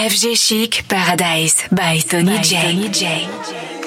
FG Chic Paradise by Tony J.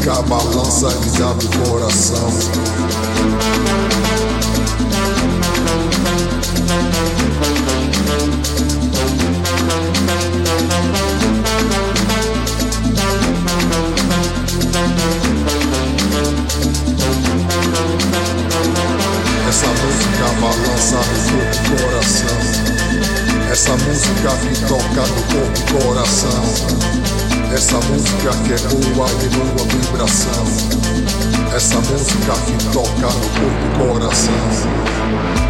fica a balança que dá do coração. Essa música balança no corpo coração. Essa música me toca no corpo e coração. Essa música que é boa e boa vibração. Essa música que toca no corpo e coração.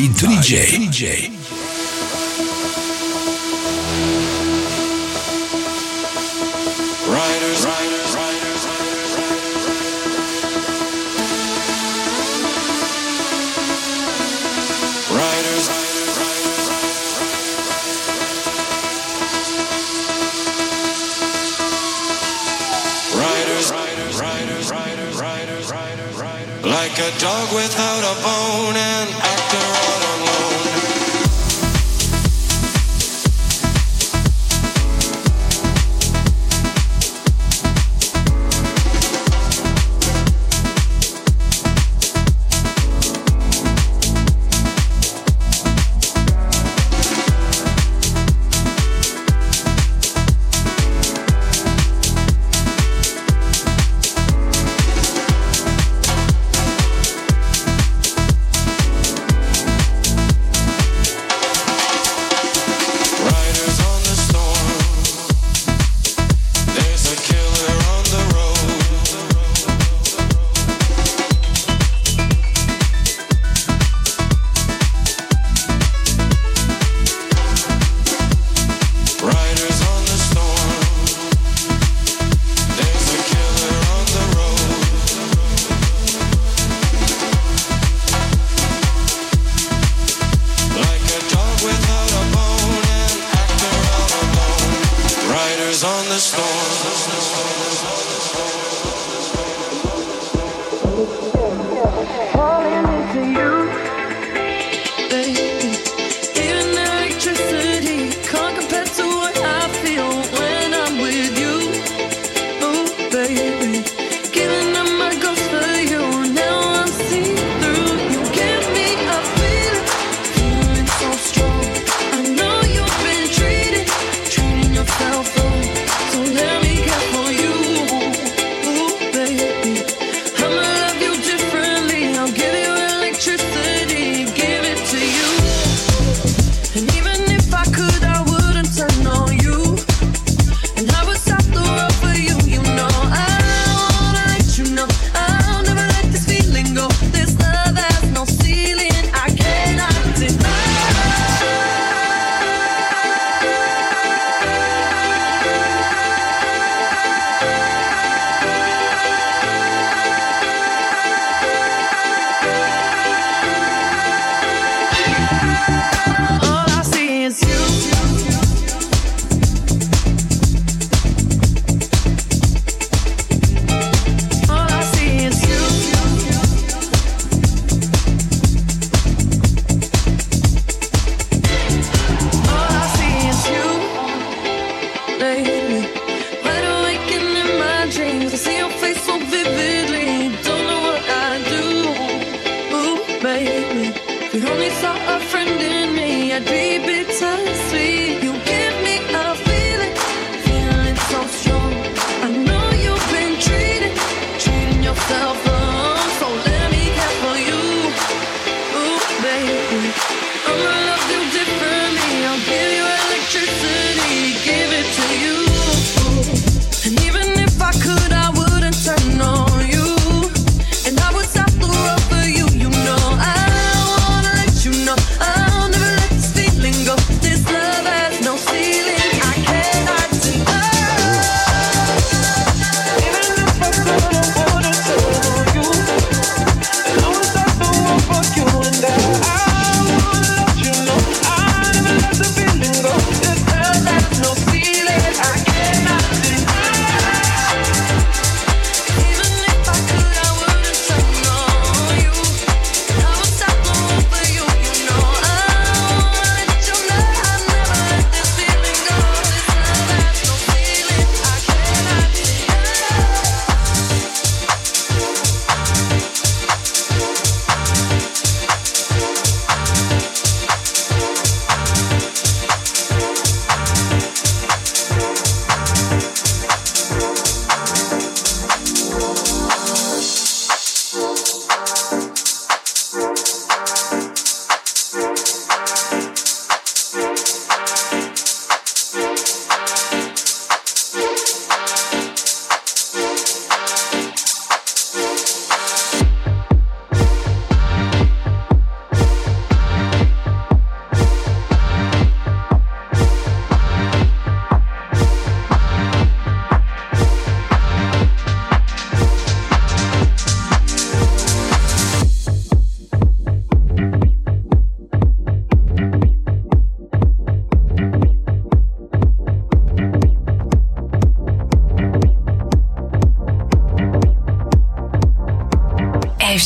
by DJ. By DJ. Riders, riders, riders, riders, riders. like a dog without a bone, and actor.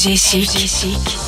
FG Chic.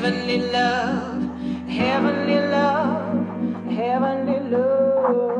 heavenly love, heavenly love, heavenly love.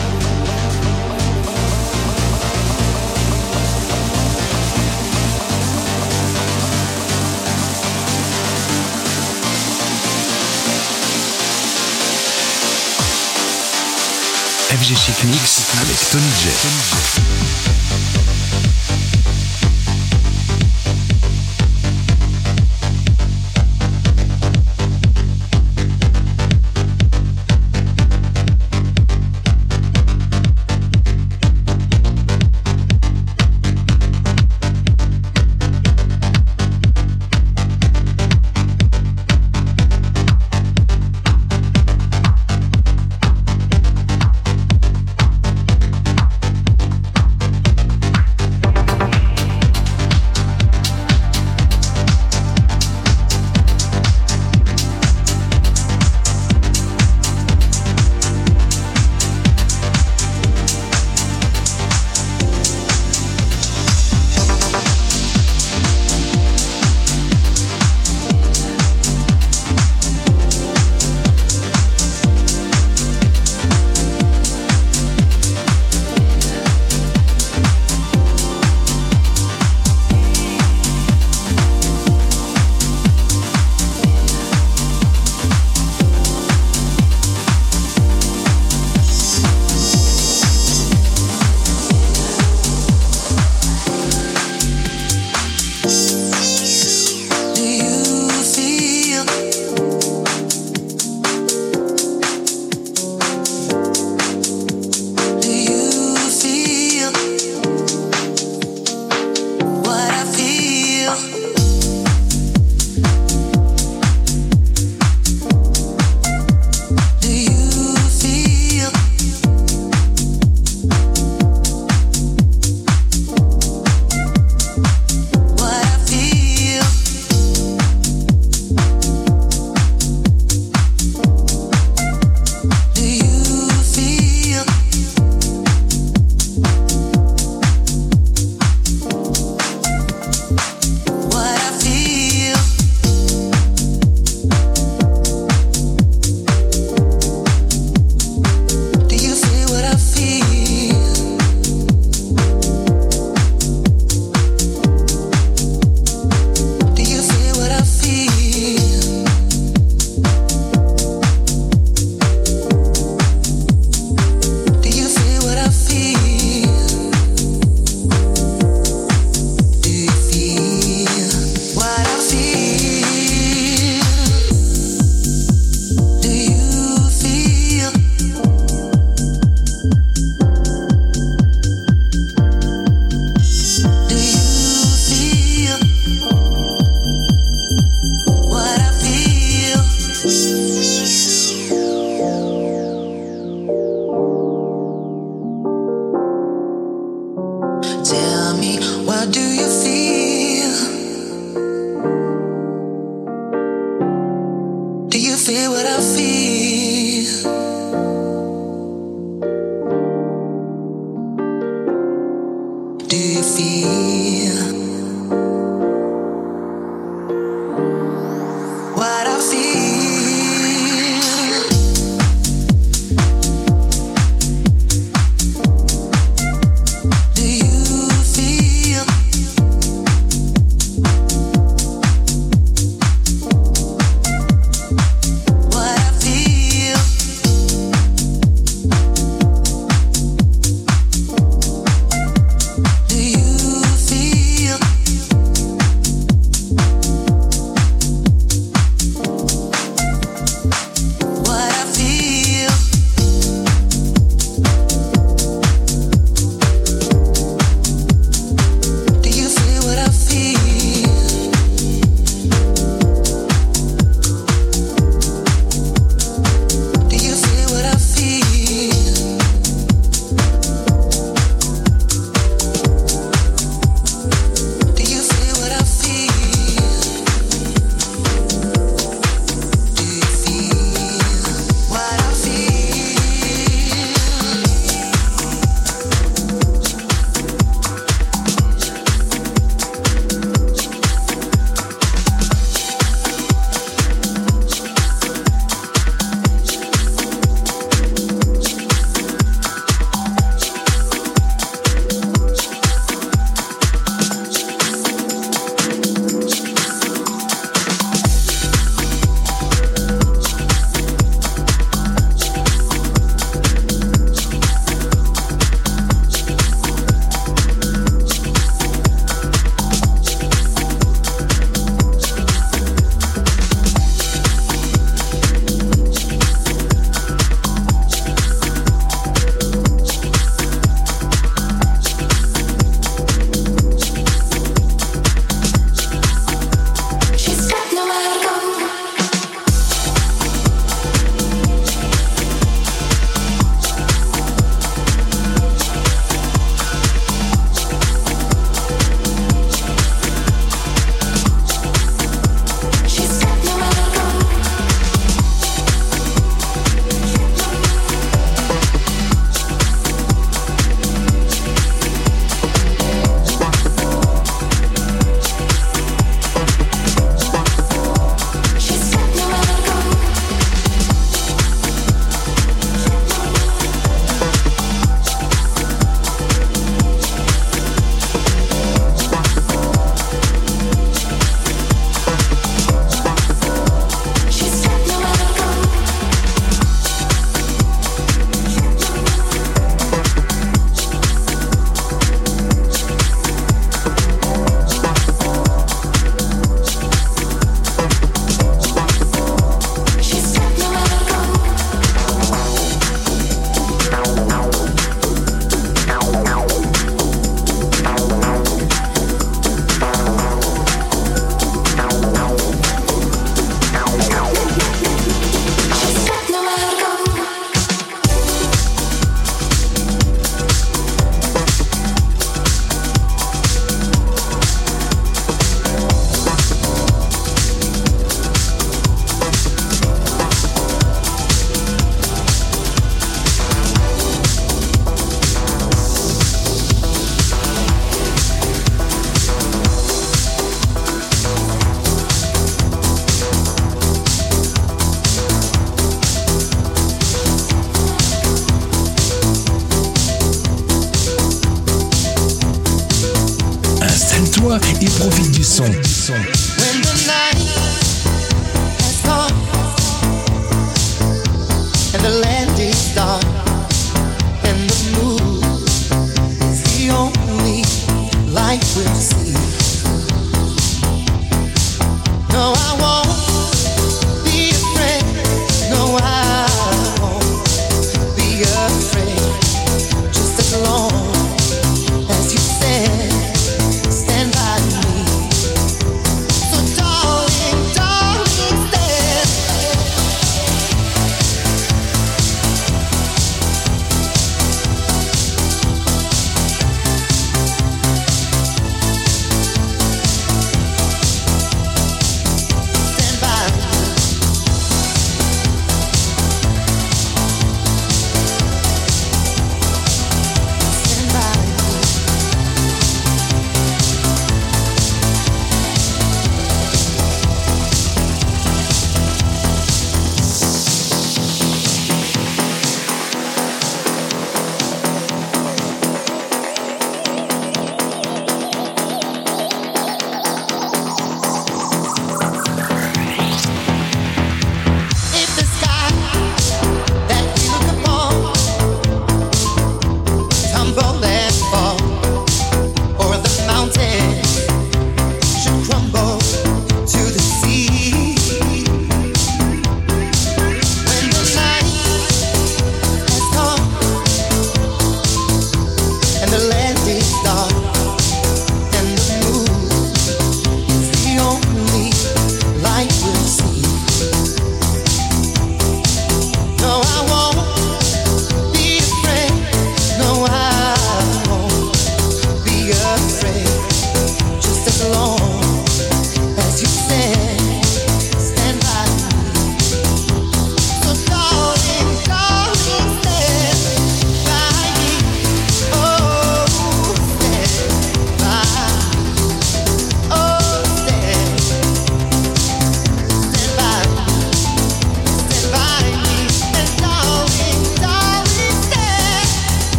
Chic Mix avec Tony J.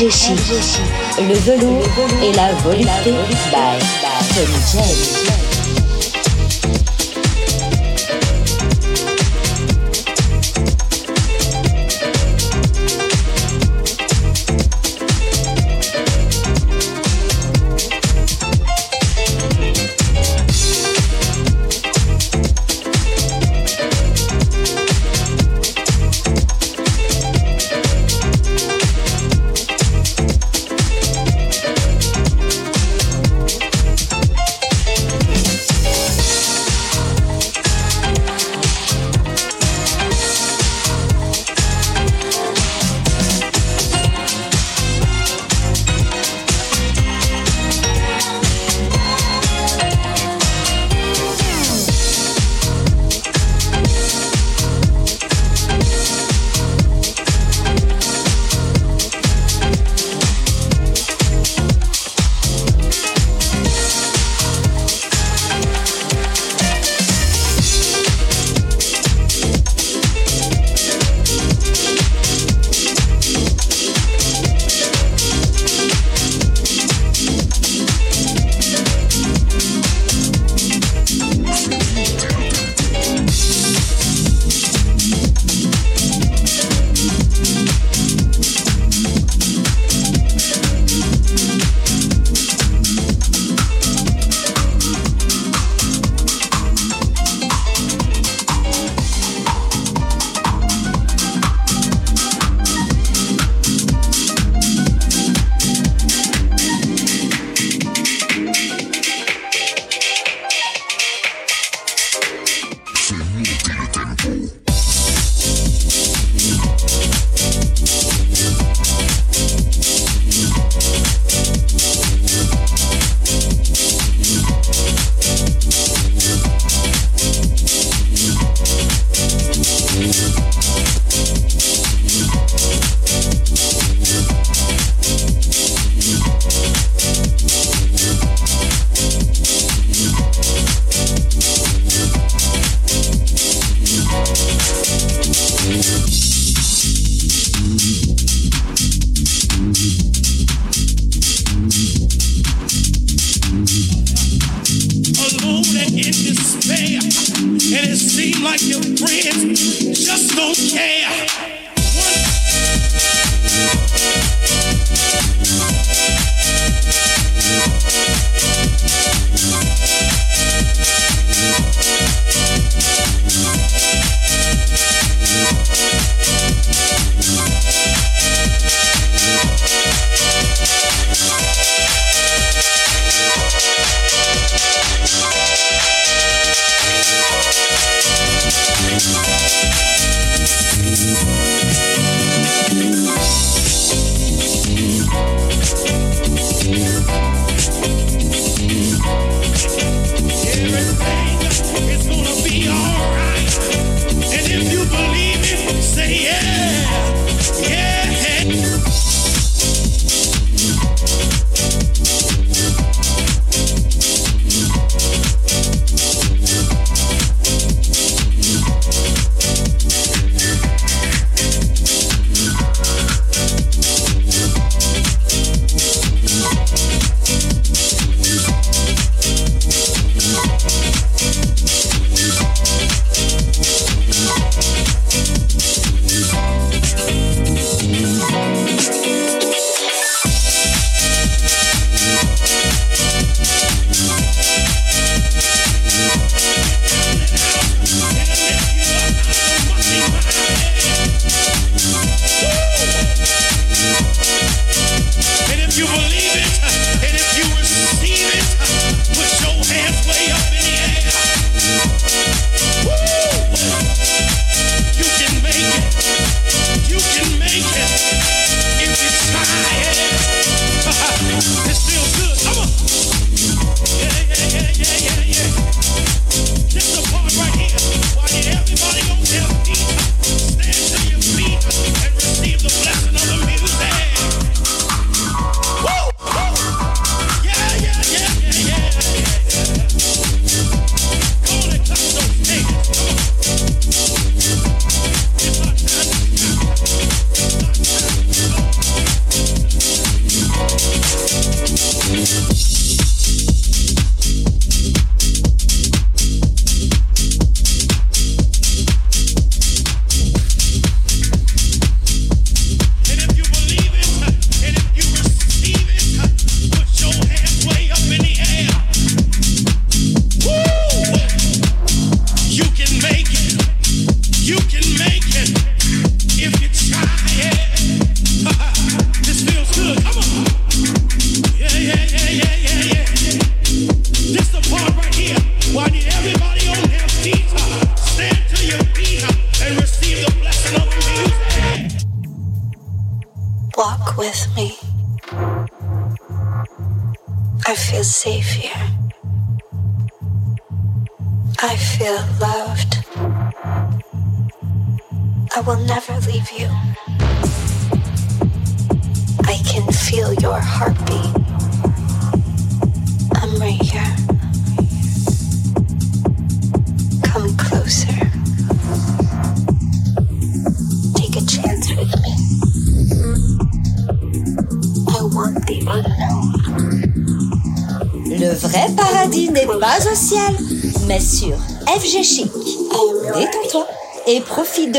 Le velours et la volupté. By Tony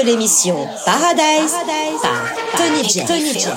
l'émission Paradise par Tony J. Tony J.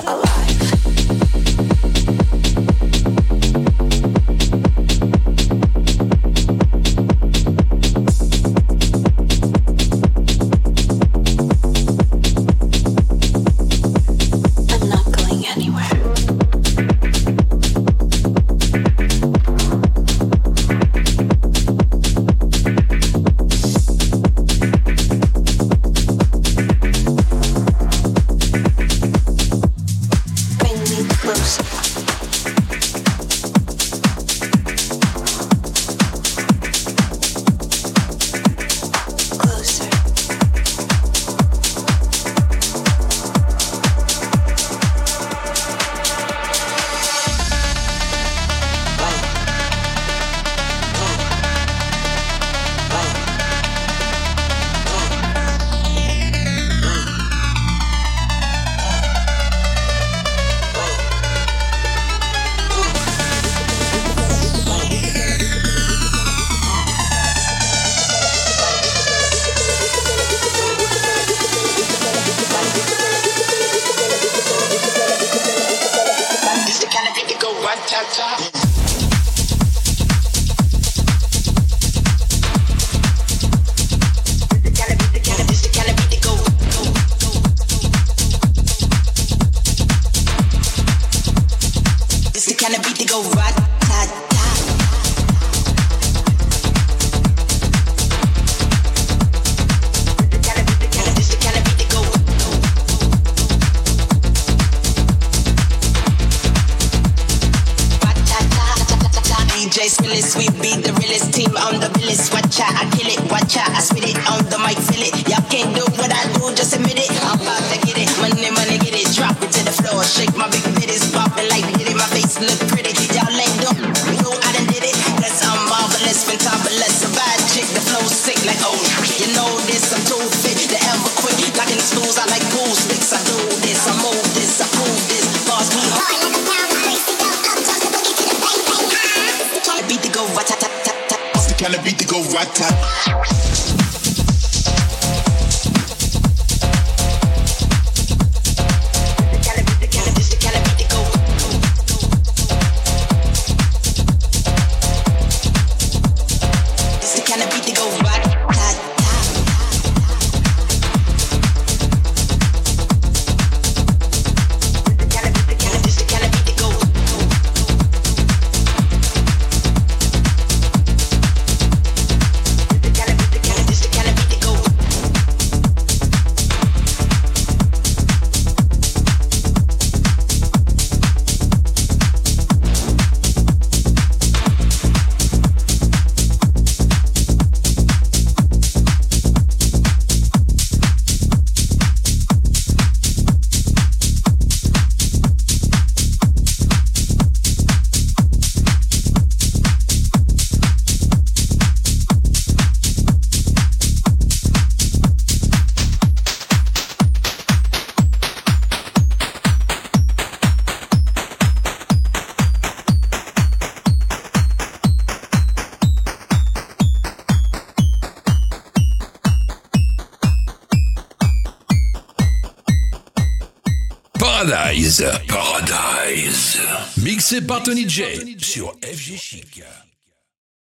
it to the floor, shake my big titties, popping like hit it, my face look pretty. Y'all ain't do, do I done did it, cause I'm marvelous, fantabulous, a bad chick, the flow sick like oh, you know this, I'm too fit to ever quit. Like in the schools, I like pool sticks, I do this, I move this, I prove this, bars me hard. The beat to go rat-tat-tat-tat. It's the kind of beat to go rat-tat. It's c'est Bartony J sur FG Chic.